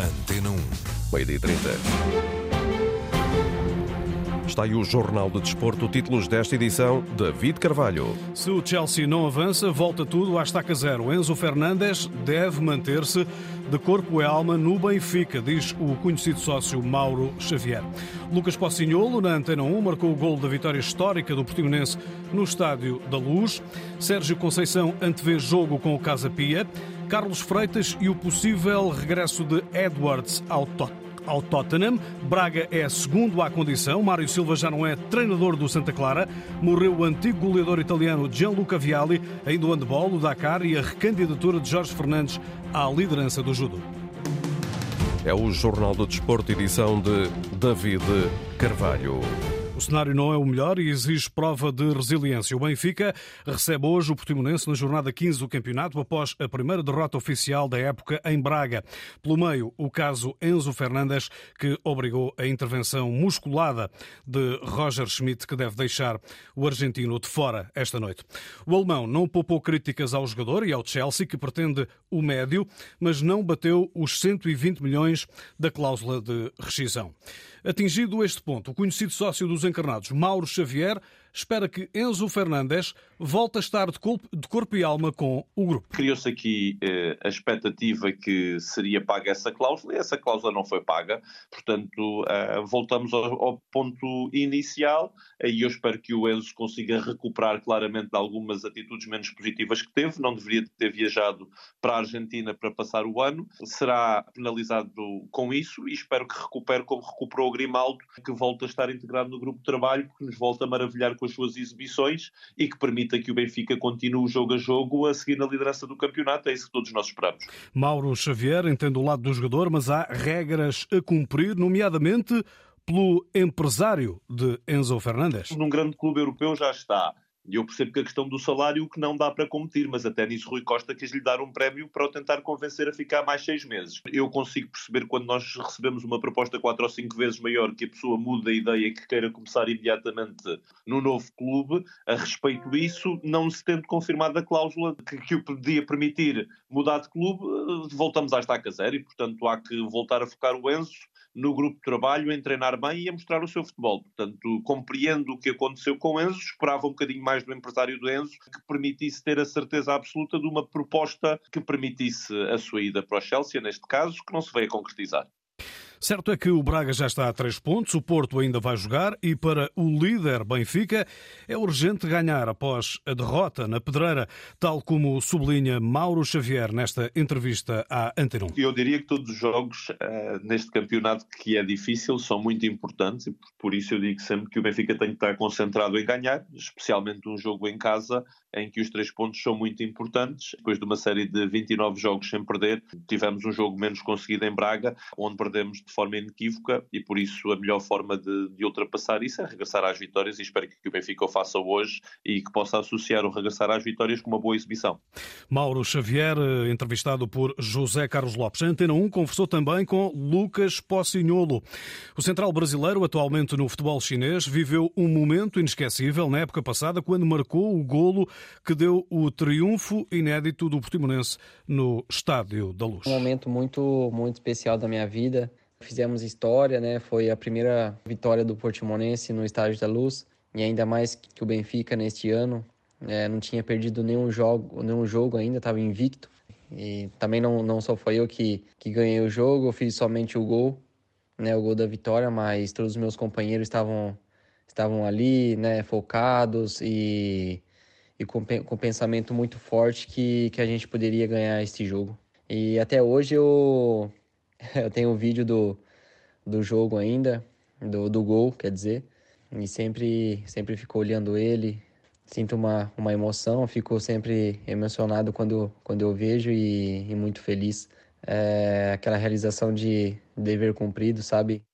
Antena 1. Meio-dia 30. Está aí o Jornal de Desporto, títulos desta edição, David Carvalho. Se o Chelsea não avança, volta tudo à estaca zero. Enzo Fernandes deve manter-se de corpo e alma no Benfica, diz o conhecido sócio Mauro Xavier. Lucas Pocinholo, na Antena 1, marcou o gol da vitória histórica do Portimonense no Estádio da Luz. Sérgio Conceição antevê jogo com o Casa Pia. Carlos Freitas e o possível regresso de Edwards ao Tottenham ao Tottenham. Braga é segundo à condição. Mário Silva já não é treinador do Santa Clara. Morreu o antigo goleador italiano Gianluca Vialli, ainda o handball, o Dakar e a recandidatura de Jorge Fernandes à liderança do judo. É o Jornal do Desporto, edição de David Carvalho. O cenário não é o melhor e exige prova de resiliência. O Benfica recebe hoje o Portimonense na jornada 15 do campeonato após a primeira derrota oficial da época em Braga. Pelo meio, o caso Enzo Fernandes, que obrigou a intervenção musculada de Roger Schmidt, que deve deixar o argentino de fora esta noite. O alemão não poupou críticas ao jogador e ao Chelsea, que pretende o médio, mas não bateu os 120 milhões da cláusula de rescisão. Atingido este ponto, o conhecido sócio dos encarnados, Mauro Xavier, espera que Enzo Fernandes volte a estar de corpo, de e alma com o grupo. Criou-se aqui eh, a expectativa que seria paga essa cláusula e essa cláusula não foi paga, portanto eh, voltamos ao, ao, ponto inicial. E eu espero que o Enzo consiga recuperar claramente algumas atitudes menos positivas que teve, não deveria ter viajado para a Argentina para passar o ano, será penalizado com isso e espero que recupere como recuperou o Grimaldo, que volta a estar integrado no grupo de trabalho, que nos volta a maravilhar com as suas exibições e que permita que o Benfica continue jogo a jogo a seguir na liderança do campeonato. É isso que todos nós esperamos. Mauro Xavier entende o lado do jogador, mas há regras a cumprir, nomeadamente pelo empresário de Enzo Fernandes. Num grande clube europeu já está e eu percebo que a questão do salário que não dá para competir, mas até nisso Rui Costa quis lhe dar um prémio para o tentar convencer a ficar mais seis meses. Eu consigo perceber quando nós recebemos uma proposta quatro ou cinco vezes maior que a pessoa muda a ideia que queira começar imediatamente no novo clube. A respeito disso, não se tendo confirmado a cláusula que, que o podia permitir mudar de clube, voltamos à estaca zero e, portanto, há que voltar a focar o Enzo no grupo de trabalho, em treinar bem e a mostrar o seu futebol. Portanto, compreendo o que aconteceu com Enzo, esperava um bocadinho mais do empresário do Enzo, que permitisse ter a certeza absoluta de uma proposta que permitisse a sua ida para o Chelsea, neste caso, que não se veio a concretizar. Certo é que o Braga já está a três pontos, o Porto ainda vai jogar e para o líder Benfica é urgente ganhar após a derrota na Pedreira, tal como sublinha Mauro Xavier nesta entrevista à Antena Eu diria que todos os jogos uh, neste campeonato que é difícil são muito importantes e por isso eu digo sempre que o Benfica tem que estar concentrado em ganhar, especialmente um jogo em casa em que os três pontos são muito importantes. Depois de uma série de 29 jogos sem perder, tivemos um jogo menos conseguido em Braga, onde perdemos de forma inequívoca e por isso a melhor forma de, de ultrapassar isso é regressar às vitórias e espero que o Benfica o faça hoje e que possa associar o regressar às vitórias com uma boa exibição. Mauro Xavier, eh, entrevistado por José Carlos Lopes. A Antena 1 conversou também com Lucas Pocinholo. O central brasileiro, atualmente no futebol chinês, viveu um momento inesquecível na época passada quando marcou o golo que deu o triunfo inédito do Portimonense no Estádio da Luz. Um momento muito, muito especial da minha vida. Fizemos história, né? Foi a primeira vitória do Portimonense no Estádio da Luz e ainda mais que o Benfica neste ano é, não tinha perdido nenhum jogo, nenhum jogo ainda, estava invicto. E também não, não só foi eu que, que ganhei o jogo, eu fiz somente o gol, né, o gol da vitória, mas todos os meus companheiros estavam estavam ali, né, focados e e com, com pensamento muito forte que, que a gente poderia ganhar este jogo. E até hoje eu, eu tenho um vídeo do, do jogo ainda, do, do gol, quer dizer, e sempre, sempre fico olhando ele, sinto uma, uma emoção, fico sempre emocionado quando, quando eu vejo e, e muito feliz. É aquela realização de dever cumprido, sabe?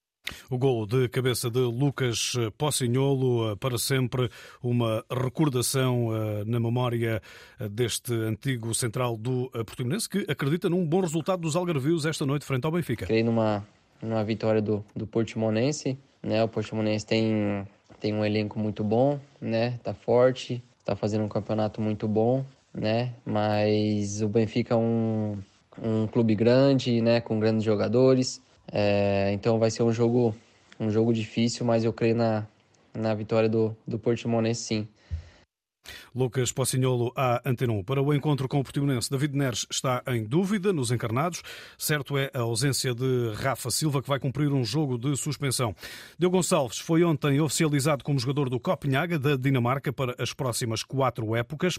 O gol de cabeça de Lucas Pocinholo, eh, para sempre uma recordação eh, na memória eh, deste antigo central do Portimonense, que acredita num bom resultado dos Algarvios esta noite frente ao Benfica. Creio numa, numa vitória do, do Portimonense, né? O Portimonense tem, tem um elenco muito bom, né? Tá forte, tá fazendo um campeonato muito bom, né? Mas o Benfica é um um clube grande, né, com grandes jogadores. É, então vai ser um jogo, um jogo difícil, mas eu creio na, na vitória do, do Portimonense sim. Lucas Pocinholo à Antena 1. Para o encontro com o Portimonense, David Neres está em dúvida nos encarnados. Certo é a ausência de Rafa Silva, que vai cumprir um jogo de suspensão. Deu Gonçalves foi ontem oficializado como jogador do Copenhaga, da Dinamarca, para as próximas quatro épocas.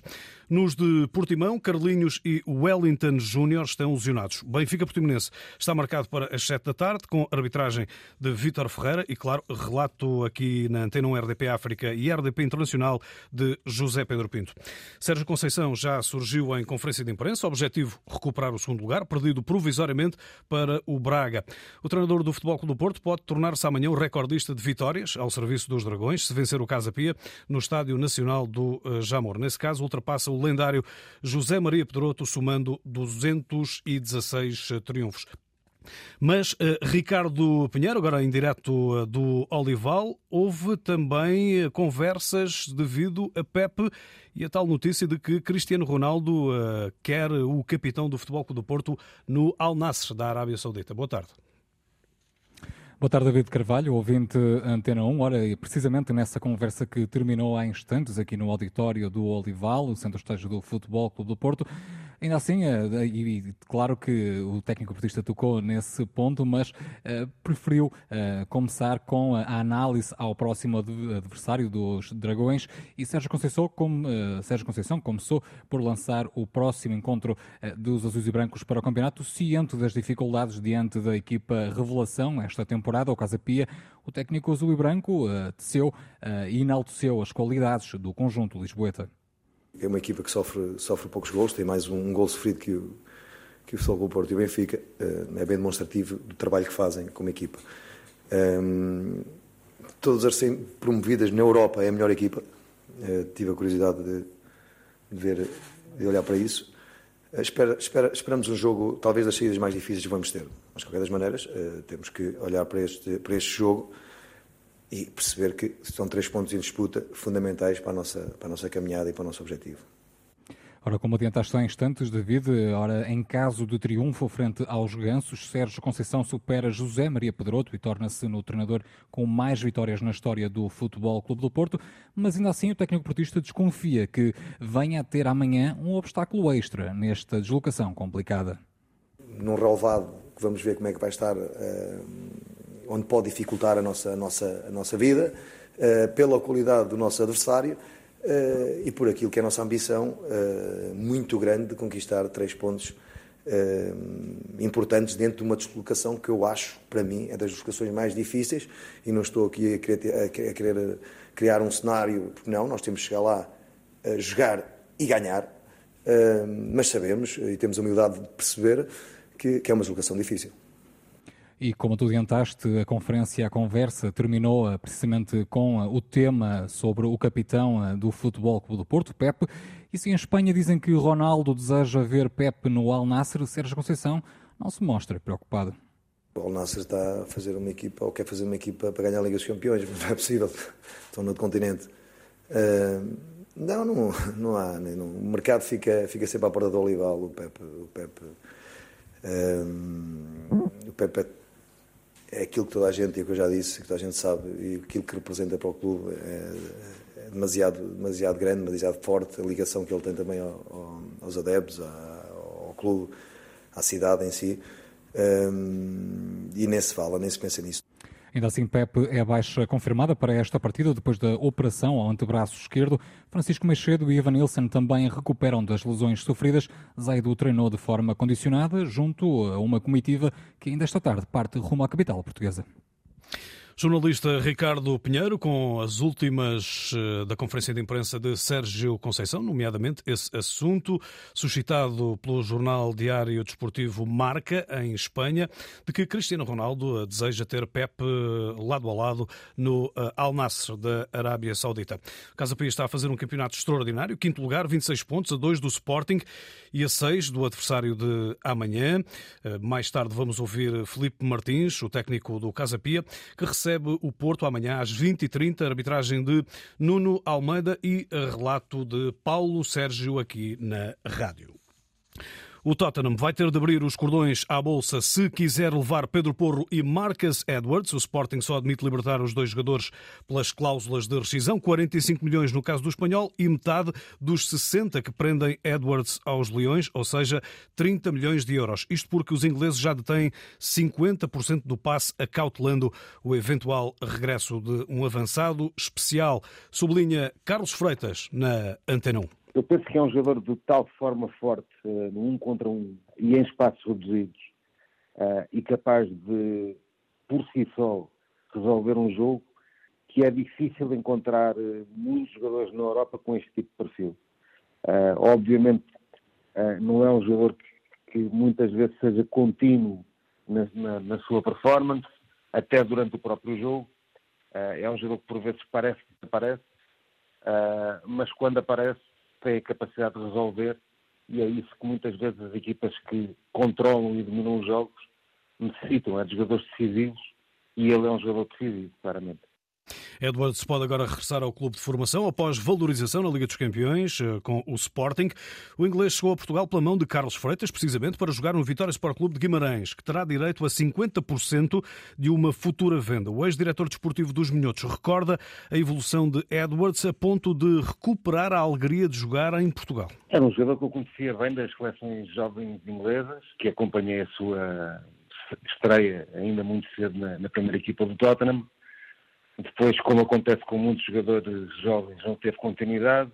Nos de Portimão, Carlinhos e Wellington Júnior estão lesionados. Benfica Portimonense está marcado para as sete da tarde, com arbitragem de Vítor Ferreira e, claro, relato aqui na Antena 1 RDP África e RDP Internacional de José Pedro Pedro Pinto. Sérgio Conceição já surgiu em conferência de imprensa, objetivo recuperar o segundo lugar, perdido provisoriamente para o Braga. O treinador do Futebol Clube do Porto pode tornar-se amanhã o recordista de vitórias ao serviço dos Dragões, se vencer o Casa Pia no Estádio Nacional do eh, Jamor. Nesse caso, ultrapassa o lendário José Maria Pedroto, somando 216 triunfos. Mas uh, Ricardo Pinheiro, agora em direto uh, do Olival, houve também uh, conversas devido a Pepe e a tal notícia de que Cristiano Ronaldo quer o capitão do Futebol Clube do Porto no Al Nassr da Arábia Saudita. Boa tarde. Boa tarde, David Carvalho, ouvinte Antena 1. Ora, precisamente nessa conversa que terminou há instantes aqui no auditório do Olival, o centro estágio do Futebol Clube do Porto, Ainda assim, eh, e claro que o técnico portista tocou nesse ponto, mas uh, preferiu uh, começar com a análise ao próximo adversário dos Dragões e Sérgio Conceição, como, Sérgio Conceição começou por lançar o próximo encontro dos Azuis e Brancos para o campeonato, ciente das dificuldades diante da equipa Revelação esta temporada, o Casa Pia. O técnico azul e branco teceu e enalteceu as qualidades do conjunto lisboeta é uma equipa que sofre, sofre poucos gols, tem mais um, um gol sofrido que o, que o Futebol Porto e o Benfica. Uh, é bem demonstrativo do trabalho que fazem como equipa. Um, ehm, todas as promovidas na Europa é a melhor equipa. Uh, tive a curiosidade de, de, ver, de olhar para isso. Uh, espera, espera, esperamos um jogo, talvez das saídas mais difíceis que vamos ter. Mas, de qualquer das maneiras, temos que olhar para este, para este jogo e perceber que são três pontos em disputa fundamentais para a nossa, para a nossa caminhada e para o nosso objetivo. Ora, como adiantaste há instantes, David, ora, em caso de triunfo frente aos gansos, Sérgio Conceição supera José Maria Pedroto e torna-se no treinador com mais vitórias na história do Futebol Clube do Porto, mas ainda assim o técnico portista desconfia que venha a ter amanhã um obstáculo extra nesta deslocação complicada. Num relevado, vamos ver como é que vai estar uh, onde pode dificultar a nossa, a nossa, a nossa vida, uh, pela qualidade do nosso adversário uh, e por aquilo que é a nossa ambição uh, muito grande de conquistar três pontos importantes dentro de uma deslocação que eu acho, para mim, é das deslocações mais difíceis e não estou aqui a querer, a querer criar um cenário, porque não, nós temos que chegar lá, jogar e ganhar, mas sabemos e temos a humildade de perceber que, que é uma deslocação difícil. E como tu adiantaste, a conferência, a conversa terminou eh, precisamente com eh, o tema sobre o capitão eh, do Futebol Clube do Porto, Pepe. E se em Espanha dizem que Ronaldo deseja ver Pepe no Al Nasser, Sérgio Conceição não se mostra preocupado. O Al Nasser está a fazer uma equipa, ou quer fazer uma equipa para ganhar a Liga dos Campeões, mas não é possível. Estão no outro continente. Uh, não, não, não há. Não. O mercado fica, fica sempre à porta do Olival. O Pepe, o Pepe, uh, o Pepe é aquilo que toda a gente, e que eu já disse, que toda a gente sabe, e aquilo que representa para o clube é, é demasiado, demasiado grande, demasiado forte, a ligação que ele tem também ao, ao, aos adeptos, ao, ao clube, à cidade em si, um, e nem se fala, nem se pensa nisso. Ainda assim, Pepe é a baixa confirmada para esta partida depois da operação ao antebraço esquerdo. Francisco Meixedo e Ivan Nilsson também recuperam das lesões sofridas. Zaido treinou de forma condicionada junto a uma comitiva que ainda esta tarde parte rumo à capital portuguesa. Jornalista Ricardo Pinheiro, com as últimas eh, da conferência de imprensa de Sérgio Conceição, nomeadamente esse assunto suscitado pelo jornal diário desportivo Marca, em Espanha, de que Cristiano Ronaldo deseja ter Pep eh, lado a lado no eh, Al Nassr da Arábia Saudita. O Casa Pia está a fazer um campeonato extraordinário, quinto lugar, 26 pontos, a 2 do Sporting e a 6 do adversário de amanhã. Mais tarde vamos ouvir Felipe Martins, o técnico do Casa Pia, que recebe recebe o Porto amanhã às 20h30, arbitragem de Nuno Almeida e relato de Paulo Sérgio aqui na rádio. O Tottenham vai ter de abrir os cordões à bolsa se quiser levar Pedro Porro e Marcus Edwards. O Sporting só admite libertar os dois jogadores pelas cláusulas de rescisão, 45 milhões no caso do espanhol e metade dos 60 que prendem Edwards aos Leões, ou seja, 30 milhões de euros. Isto porque os ingleses já detêm 50% do passe, acautelando o eventual regresso de um avançado especial. Sublinha Carlos Freitas na Antena 1. Eu penso que é um jogador de tal forma forte uh, no um contra um e em espaços reduzidos uh, e capaz de, por si só, resolver um jogo que é difícil encontrar uh, muitos jogadores na Europa com este tipo de perfil. obviamente, não é um jogador que, que, muitas vezes seja contínuo na, na, na, sua performance, até durante o próprio jogo. é um jogador que por vezes parece que aparece, mas quando aparece tem a capacidade de resolver e é isso que muitas vezes as equipas que controlam e dominam os jogos necessitam, é de jogadores decisivos e ele é um jogador decisivo, claramente. Edwards pode agora regressar ao clube de formação após valorização na Liga dos Campeões eh, com o Sporting. O inglês chegou a Portugal pela mão de Carlos Freitas, precisamente para jogar no Vitória Sport Clube de Guimarães, que terá direito a 50% de uma futura venda. O ex-diretor desportivo dos Minhotos recorda a evolução de Edwards a ponto de recuperar a alegria de jogar em Portugal. Era um jogador que eu conhecia bem das seleções jovens inglesas, que acompanhei a sua estreia ainda muito cedo na, na primeira equipa do Tottenham depois, como acontece com muitos jogadores jovens, não teve continuidade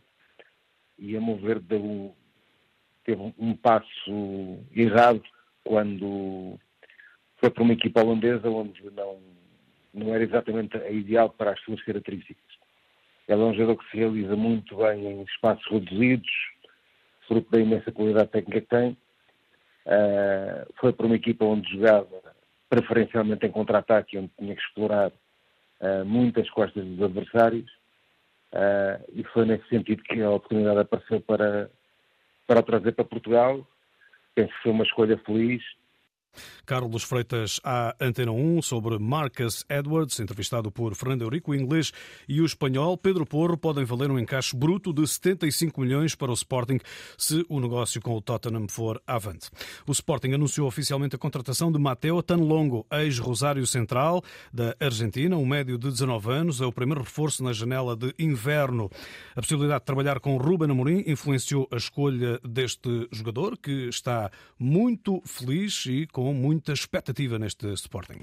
e a meu ver deu, teve um passo errado quando foi para uma equipa holandesa onde não, não era exatamente a ideal para as suas características. Ele é um jogador que se realiza muito bem em espaços reduzidos, fruto da imensa qualidade técnica que tem. Uh, foi para uma equipa onde jogava preferencialmente em contra-ataque, onde tinha que explorar uh, muitas costas dos adversários uh, e foi nesse sentido que a oportunidade apareceu para, para trazer para Portugal. Penso que foi uma escolha feliz Carlos Freitas à Antena 1 sobre Marcus Edwards, entrevistado por Fernando Eurico. O inglês e o espanhol Pedro Porro podem valer um encaixe bruto de 75 milhões para o Sporting se o negócio com o Tottenham for avante. O Sporting anunciou oficialmente a contratação de Mateo Tanlongo, ex-Rosário Central da Argentina, um médio de 19 anos, é o primeiro reforço na janela de inverno. A possibilidade de trabalhar com Ruben Amorim influenciou a escolha deste jogador, que está muito feliz e com com muita expectativa neste Sporting.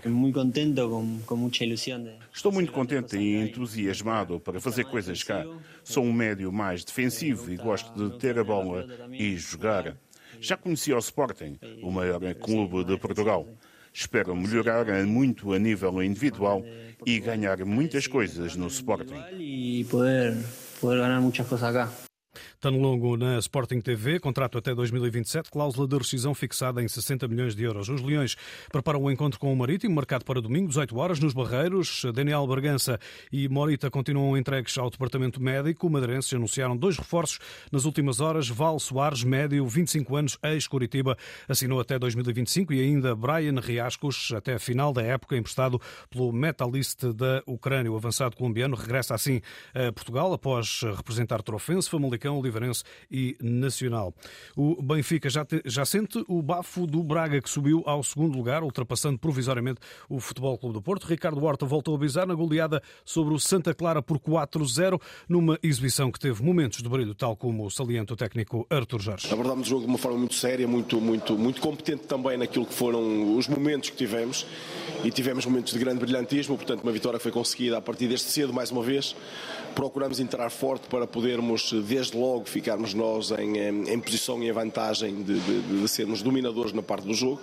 Estou muito contente e entusiasmado para fazer coisas cá. Sou um médio mais defensivo e gosto de ter a bola e jogar. Já conheci o Sporting, o maior clube de Portugal. Espero melhorar muito a nível individual e ganhar muitas coisas no Sporting. E poder, poder ganhar muitas coisas cá. Tano Longo na Sporting TV, contrato até 2027, cláusula de rescisão fixada em 60 milhões de euros. Os Leões preparam o um encontro com o Marítimo, marcado para domingo, 18 horas, nos Barreiros. Daniel Bargança e Morita continuam entregues ao Departamento Médico. Madeirenses anunciaram dois reforços nas últimas horas. Val Soares, médio, 25 anos, ex-Curitiba, assinou até 2025 e ainda Brian Riascos, até a final da época, emprestado pelo Metalist da Ucrânia. O avançado colombiano regressa assim a Portugal após representar Trofense, Famalicão, Oliveirense e Nacional. O Benfica já, te, já sente o bafo do Braga, que subiu ao segundo lugar, ultrapassando provisoriamente o Futebol Clube do Porto. Ricardo Horta voltou a avisar na goleada sobre o Santa Clara por 4-0, numa exibição que teve momentos de brilho, tal como o saliento técnico Artur Jorge. Abordámos o jogo de uma forma muito séria, muito, muito, muito competente também naquilo que foram os momentos que tivemos e tivemos momentos de grande brilhantismo, portanto uma vitória foi conseguida a partir deste cedo mais uma vez. Procuramos entrar forte para podermos desde logo logo ficarmos nós em, em posição e em vantagem de, de, de, sermos dominadores na parte do jogo.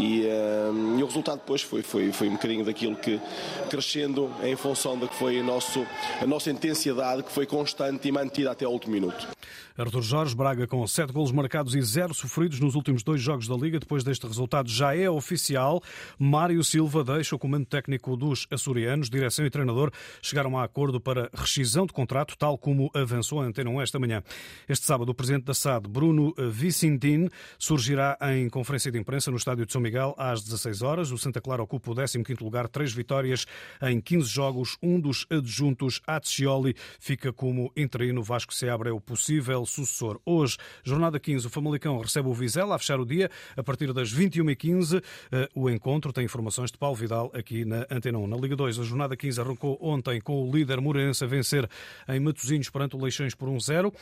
E, um, e, o resultado depois foi, foi, foi um bocadinho daquilo que crescendo em função da que foi a, nosso, a nossa intensidade, que foi constante e mantida até ao último minuto. Arthur Jorge Braga com sete golos marcados e zero sofridos nos últimos dois jogos da Liga. Depois deste resultado já é oficial. Mário Silva deixa o comando técnico dos açorianos. Direção e treinador chegaram a acordo para rescisão de contrato, tal como avançou a Antena 1 esta manhã. Este sábado, o presidente da SAD, Bruno Vicentin, surgirá em conferência de imprensa no estádio de São Miguel às 16 horas. O Santa Clara ocupa o 15º lugar, três vitórias em 15 jogos. Um dos adjuntos, Atscioli, fica como interino. Vasco Seabra é o possível sucessor. Hoje, jornada 15, o Famalicão recebe o Vizela a fechar o dia a partir das 21h15. Eh, o encontro tem informações de Paulo Vidal aqui na Antena 1. Na Liga 2, a jornada 15 arrancou ontem com o líder Moreirense a vencer em Matosinhos perante o Leixões por 1-0.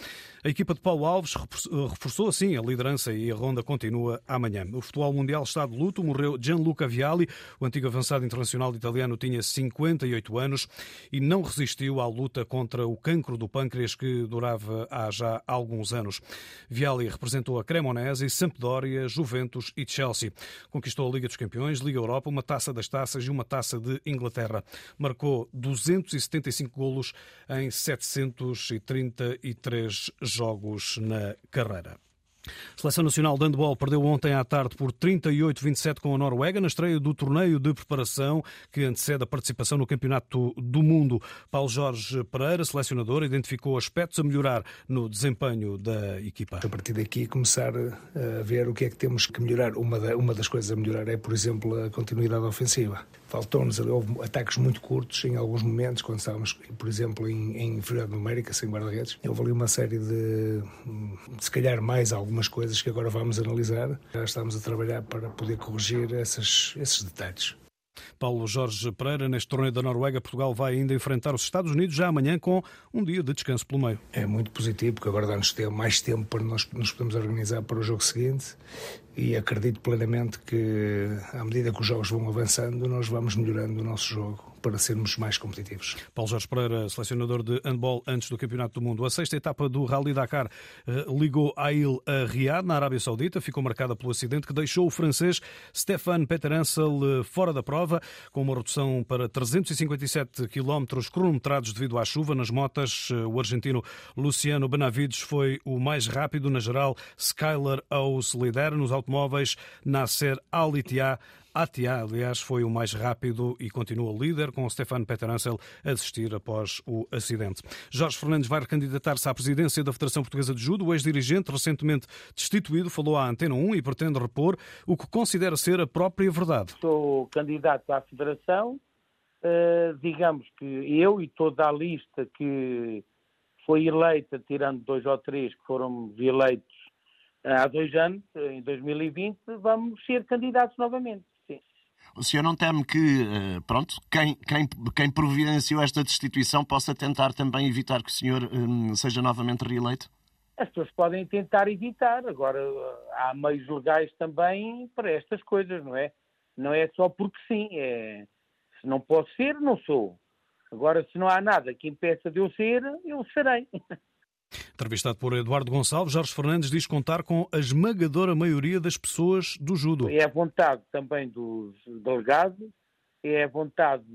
A equipa de Paulo Alves reforçou assim a liderança e a ronda continua amanhã. O futebol mundial está de luto. Morreu Gianluca Vialli, o antigo avançado internacional italiano, tinha 58 anos e não resistiu à luta contra o cancro do pâncreas que durava há já alguns anos. Vialli representou a Cremonese, Sampdoria, Juventus e Chelsea. Conquistou a Liga dos Campeões, Liga Europa, uma taça das taças e uma taça de Inglaterra. Marcou 275 golos em 733 jogos na carreira. A Seleção Nacional de Handball perdeu ontem à tarde por 38-27 com a Noruega na estreia do torneio de preparação que antecede a participação no Campeonato do Mundo. Paulo Jorge Pereira, selecionador, identificou aspectos a melhorar no desempenho da equipa. A partir daqui começar a ver o que é que temos que melhorar. Uma, uma das coisas a melhorar é, por exemplo, a continuidade ofensiva. Faltou-nos, houve ataques muito curtos em alguns momentos, quando estávamos, por exemplo, em, em inferioridade numérica, sem guarda-redes. Houve ali uma série de, se calhar, mais algumas coisas que agora vamos analisar. Já estamos a trabalhar para poder corrigir essas, esses detalhes. Paulo Jorge Pereira, neste torneio da Noruega, Portugal vai ainda enfrentar os Estados Unidos já amanhã com um dia de descanso pelo meio. É muito positivo, porque agora dá-nos mais tempo para nós nos podermos organizar para o jogo seguinte e acredito plenamente que, à medida que os jogos vão avançando, nós vamos melhorando o nosso jogo para sermos mais competitivos. Paulo Jorge Pereira, selecionador de handball antes do Campeonato do Mundo. A sexta etapa do Rally Dakar eh, ligou Ail a Riyadh, na Arábia Saudita. Ficou marcada pelo acidente que deixou o francês Stéphane Peterensel eh, fora da prova, com uma redução para 357 km cronometrados devido à chuva nas motas. Eh, o argentino Luciano Benavides foi o mais rápido na geral. Skyler Owes lidera nos automóveis. Nasser Al-Ittihad Atia, aliás, foi o mais rápido e continua líder, com Stefano Peterancel a desistir após o acidente. Jorge Fernandes vai recandidatar-se à presidência da Federação Portuguesa de Judo. O ex-dirigente, recentemente destituído, falou à Antena 1 e pretende repor o que considera ser a própria verdade. Sou candidato à Federação. Uh, digamos que eu e toda a lista que foi eleita, tirando dois ou três que foram eleitos há dois anos, em 2020, vamos ser candidatos novamente. O senhor não teme que, eh, pronto, quem, quem, quem providenciou esta destituição possa tentar também evitar que o senhor um, seja novamente reeleito? As pessoas podem tentar evitar. Agora, há meios legais também para estas coisas, não é? Não é só porque sim. É... Se não posso ser, não sou. Agora, se não há nada que impeça de eu ser, eu serei. Entrevistado por Eduardo Gonçalves, Jorge Fernandes diz contar com a esmagadora maioria das pessoas do judo. É a vontade também dos delegados, é a vontade,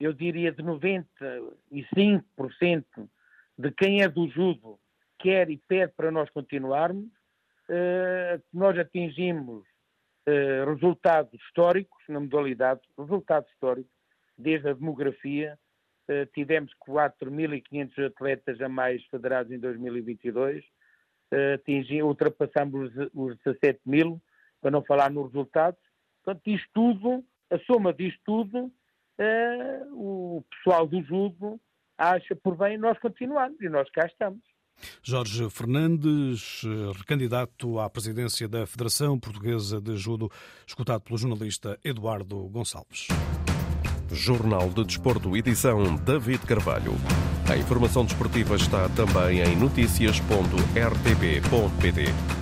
eu diria, de 95% de quem é do judo quer e pede para nós continuarmos. Uh, nós atingimos uh, resultados históricos na modalidade, resultados históricos, desde a demografia, tivemos 4.500 atletas a mais federados em 2022, uh, atingi, ultrapassamos os, 17 mil, para não falar nos resultados. Portanto, isto tudo, a soma disto tudo, uh, o pessoal do judo acha por bem nós continuarmos e nós cá estamos. Jorge Fernandes, recandidato à presidência da Federação Portuguesa de Judo, escutado pelo jornalista Eduardo Gonçalves. Jornal de Desporto, edição David Carvalho. A informação desportiva está também em noticias.rtp.pt.